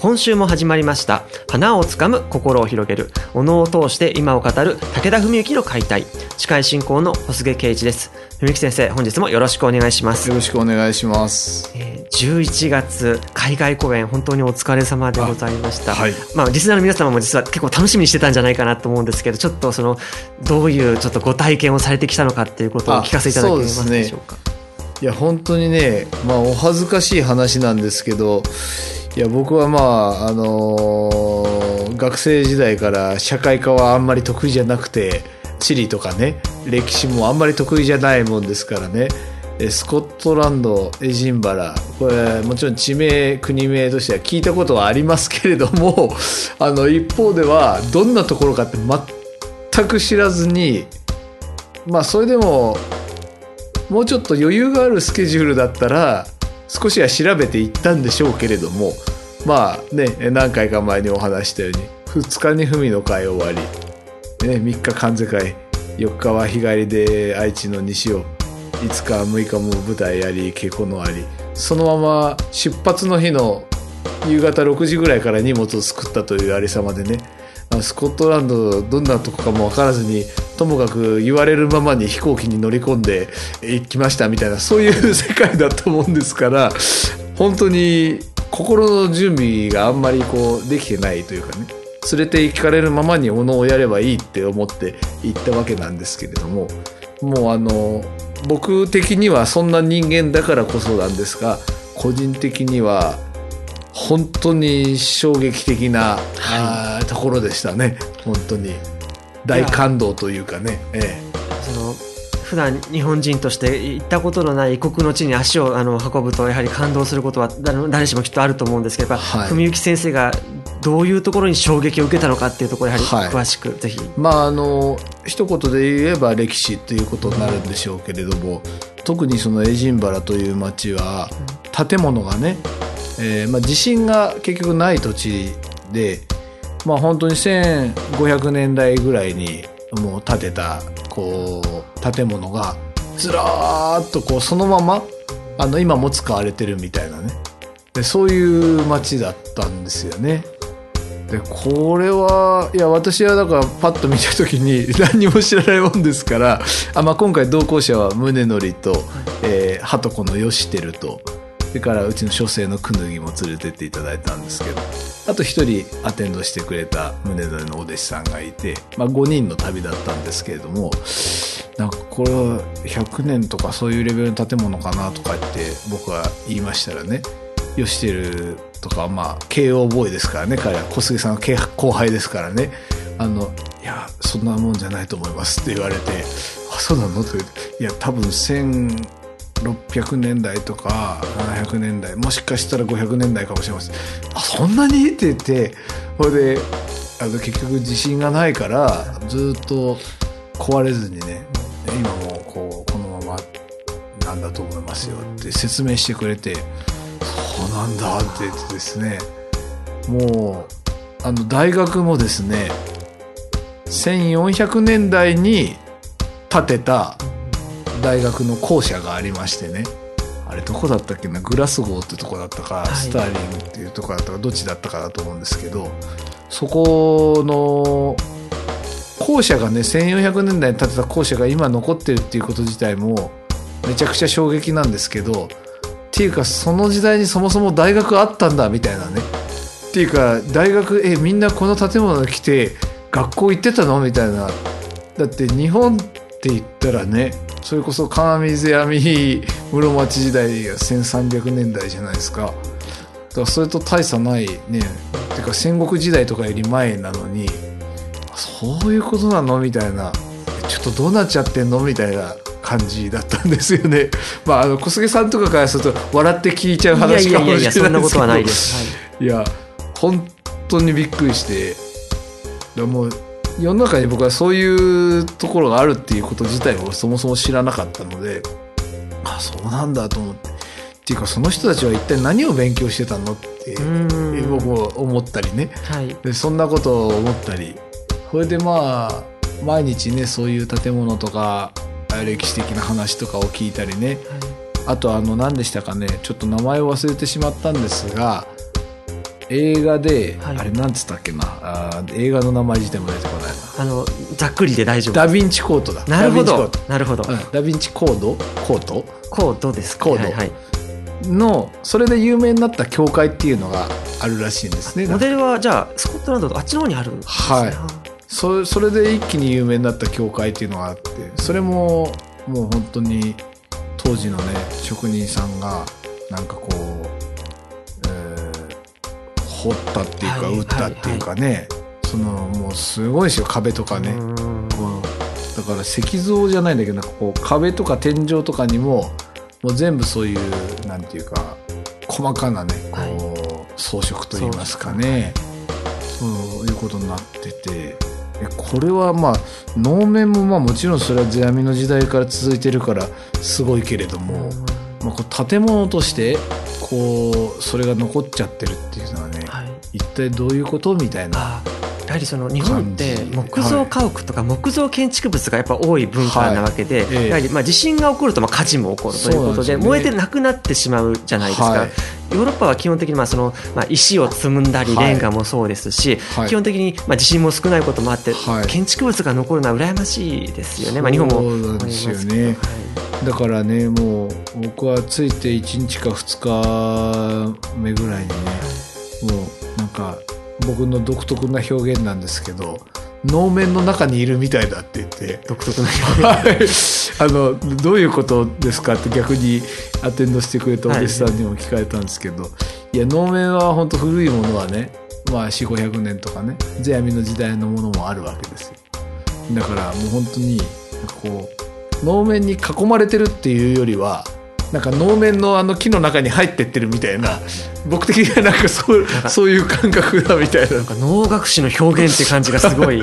今週も始まりました。花をつかむ心を広げる。お能を通して今を語る。武田文幸の解体。司会進行の小菅圭一です。文幸先生本日もよろしくお願いします。よろしくお願いします、えー11月海外公演本当にお疲れ様でございました、はい。まあリスナーの皆様も実は結構楽しみにしてたんじゃないかなと思うんですけどちょっとそのどういうちょっとご体験をされてきたのかっていうことをお聞かせいただけますでしょうか？いや本当にねまあお恥ずかしい話なんですけどいや僕はまああのー学生時代から社会科はあんまり得意じゃなくて地理とかね歴史もあんまり得意じゃないもんですからね。スコットランドエジンバラ。これもちろん地名国名としては聞いたことはありますけれども あの一方ではどんなところかって全く知らずにまあそれでももうちょっと余裕があるスケジュールだったら少しは調べていったんでしょうけれどもまあね何回か前にお話したように2日に文の会終わり、ね、3日関西会4日は日帰りで愛知の西を5日6日も舞台やり稽古のありそのまま出発の日の夕方6時ぐらいから荷物を作ったというありさまでねスコットランドどんなとこかも分からずにともかく言われるままに飛行機に乗り込んで行きましたみたいなそういう世界だと思うんですから本当に心の準備があんまりこうできてないというかね連れて行かれるままにおのをやればいいって思って行ったわけなんですけれどももうあの僕的にはそんな人間だからこそなんですが個人的には本当に衝撃的な、あーところでしたね。本当に大感動というかね。えその普段日本人として行ったことのない異国の地に足をあの運ぶとやはり感動することは誰誰しもきっとあると思うんですけど、はい。文幸先生がどういうところに衝撃を受けたのかっていうところやはりはい詳しくぜひ、えまああの一言で言えば歴史ということになるんでしょうけれども特にそのエジンバラという町は建物がね、えーまあ、地震が結局ない土地で、まあ、本当に1500年代ぐらいにもう建てたこう建物がずらーっとこうそのままあの今も使われてるみたいなね。でそういう町だったんですよね。でこれはいや私はだからパッと見た時に 何にも知らないもんですからあ、まあ、今回同行者は宗則と、えー、鳩子の義輝とそれからうちの書生のくぬぎも連れてっていただいたんですけどあと一人アテンドしてくれた宗則のお弟子さんがいて、まあ、5人の旅だったんですけれどもなんかこれは100年とかそういうレベルの建物かなとか言って僕は言いましたらねよしてるとかまあ慶応ボーイですからね彼は。小杉さんの後輩ですからね。あのいやそんなもんじゃないと思いますって言われてあそうなの？って言っていや多分1000 600年代とか700年代もしかしたら500年代かもしれません。あそんなに？って言ってそれであの結局地震がないからずっと壊れずにね今もこうこのままなんだと思いますよって説明してくれてそうなんだって言ってですねもうあの大学もですね1400年代に建てた大学の校舎がありましてね。あれどこだったっけな？グラスゴーってとこだったか、い。スターリングっていうとこだったかどっちだったかだと思うんですけどそこの校舎がね1400年代に建てた校舎が今残ってるっていうこと自体もめちゃくちゃ衝撃なんですけどっていうかその時代にそもそも大学あったんだみたいなね。っていうか大学えみんなこの建物に来て学校行ってたの？みたいな。だって日本って言ったらねそれこそ金水闇室町時代が1300年代じゃないですか。だからそれと大差ないね。てか戦国時代とかより前なのにそういうことなのみたいな。ちょっとどうなっちゃってんのみたいな感じだったんですよね。まあ、あの小菅さんとかからすると笑って聞いちゃう話かもしれないいややいや、そんなことはないでです。す。はい。いや本当にびっくりして。もう世の中に僕はそういうところがあるっていうこと自体をそもそも知らなかったのであそうなんだと思って。っていうかその人たちは一体何を勉強してたのって僕も思ったりね。はい。でそんなことを思ったり。それでまあ毎日ねそういう建物とか歴史的な話とかを聞いたりね。あとあの何でしたかね。ちょっと名前を忘れてしまったんですが映画で、はい。あれなんつったっけな？あー映画の名前自体も出てこないな。あの、ざっくりで大丈夫。ダヴィンチコートだ。なるほど。なるほど。うん。ダヴィンチコード？コート？コードですかコード。はいはい。のそれで有名になった教会っていうのがあるらしいんですね。モデルは、じゃあ、スコットランドとあっちの方にあるんですね。はい。そそれで一気に有名になった教会っていうのがあってそれももう本当に当時のね職人さんがなんかこう、えー掘ったっていうか、はい打ったっていうかね、そのもうすごいですよ壁とかね、うーん。だから石像じゃないんだけどなんかこう壁とか天井とかにももう全部そういうなんていうか細かなねこう、装飾といいますかね。そういうことになってて。えこれはまあ能面もまあもちろんそれは世阿弥の時代から続いてるからすごいけれども、まあ、こう建物としてこうそれが残っちゃってるっていうのはねはい。一体どういうことみたいな。あやはりその日本って木造家屋とか木造建築物がやっぱ多い文化なわけで、やはりまあ地震が起こるとまあ火事も起こるということで燃えてなくなってしまうじゃないですか、はいヨーロッパは基本的にまあそのまあ石を積んだりはい。レンガもそうですし、はい。基本的にまあ地震も少ないこともあって、はい。建築物が残るのは羨ましいですよね、まあ、日本も。そうですよね。だからねもう僕はついて1日か2日目ぐらいにねもうなんか僕の独特な表現なんですけど能面の中にいるみたいだって言って独特なはい あのどういうことですかって逆にアテンドしてくれたお弟子さんにも聞かれたんですけど、い、や能面は本当古いものはねまあ4500年とかね世阿弥の時代のものもあるわけですよ。だからもう本当にこう能面に囲まれてるっていうよりはなんか能面のあの木の中に入ってってるみたいな。僕的にはなんかそうか。そういう感覚だみたいな。なんか能楽師の表現って感じがすごい。い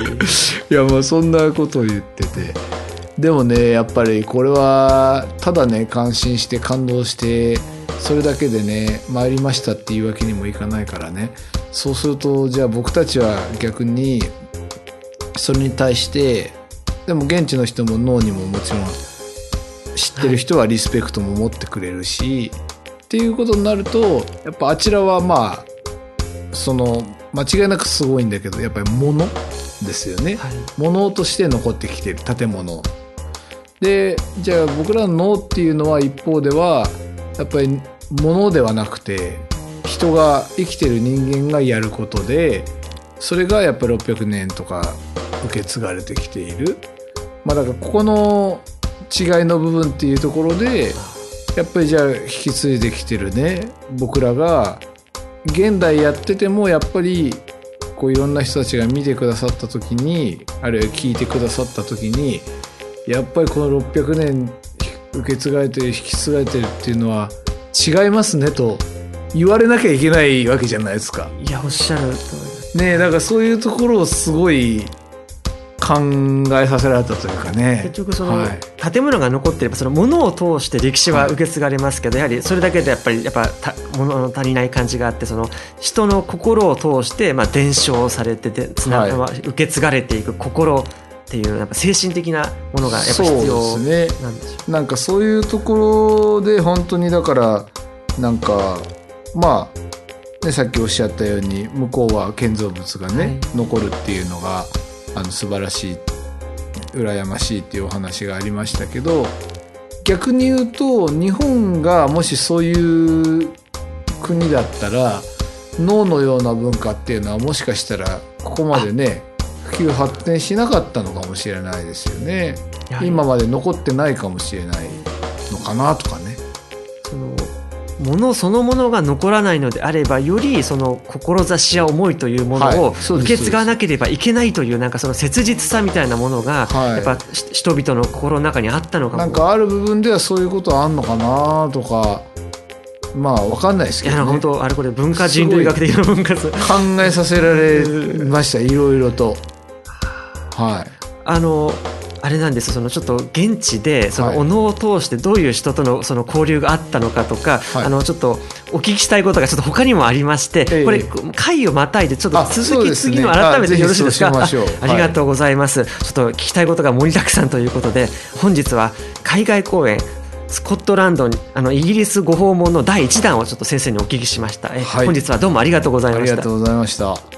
やまあそんなことを言ってて。でもねやっぱりこれはただね感心して感動してそれだけでね参りましたっていうわけにもいかないからね。そうするとじゃあ僕たちは逆にそれに対してでも現地の人も脳にももちろん知ってる人はリスペクトも持ってくれるし、っていうことになるとやっぱあちらはまあその間違いなくすごいんだけどやっぱり物ですよね、はい。物として残ってきてる建物。でじゃあ僕らの脳っていうのは一方ではやっぱり物ではなくて人が生きてる人間がやることでそれがやっぱり600年とか受け継がれてきている。まあだからここの違いの部分っていうところでやっぱりじゃあ引き継いできてるね僕らが現代やっててもやっぱりこういろんな人たちが見てくださった時にあるいは聞いてくださった時にやっぱりこの600年受け継がれてる引き継がれてるっていうのは違いますねと言われなきゃいけないわけじゃないですか。いやおっしゃる通ねえだからそういうところをすごい考えさせられたというかね。結局そのはい。建物が残ってればその物を通して歴史は受け継がれますけど、やはりそれだけでやっぱりやっぱた物の足りない感じがあってその人の心を通してまあ伝承されててつな、はい。まあ受け継がれていく心っていうやっぱ精神的なものがやっぱ必要そうですね。なんでしょなんかそういうところで本当にだからなんかまあ、ね、さっきおっしゃったように向こうは建造物がね、はい。残るっていうのがあの素晴らしい羨ましいっていうお話がありましたけど逆に言うと日本がもしそういう国だったら脳のような文化っていうのはもしかしたらここまでね普及発展しなかったのかもしれないですよね。今まで残ってないかもしれないのかなとかねものそのものが残らないのであればよりその志や思いというものを受け継がなければいけないというなんかその切実さみたいなものがはい。やっぱし人々の心の中にあったのかも。なんかある部分ではそういうことあんのかなとかまあわかんないですけどね。本当あれこれ文化人類学的な文化考えさせられましたいろいろと。はい。あのあれなんですそのちょっと現地でそはい。のお能を通してどういう人とのその交流があったのかとか、はい。あのちょっとお聞きしたいことがちょっと他にもありまして、ええ。これ回をまたいでちょっと続きね次の改めてあよろしいですかあありがとうございます、ちょっと聞きたいことが盛りだくさんということで本日は海外公演スコットランドにあのイギリスご訪問の第1弾をちょっと先生にお聞きしました、えはい。本日はどうもありがとうございました。ありがとうございました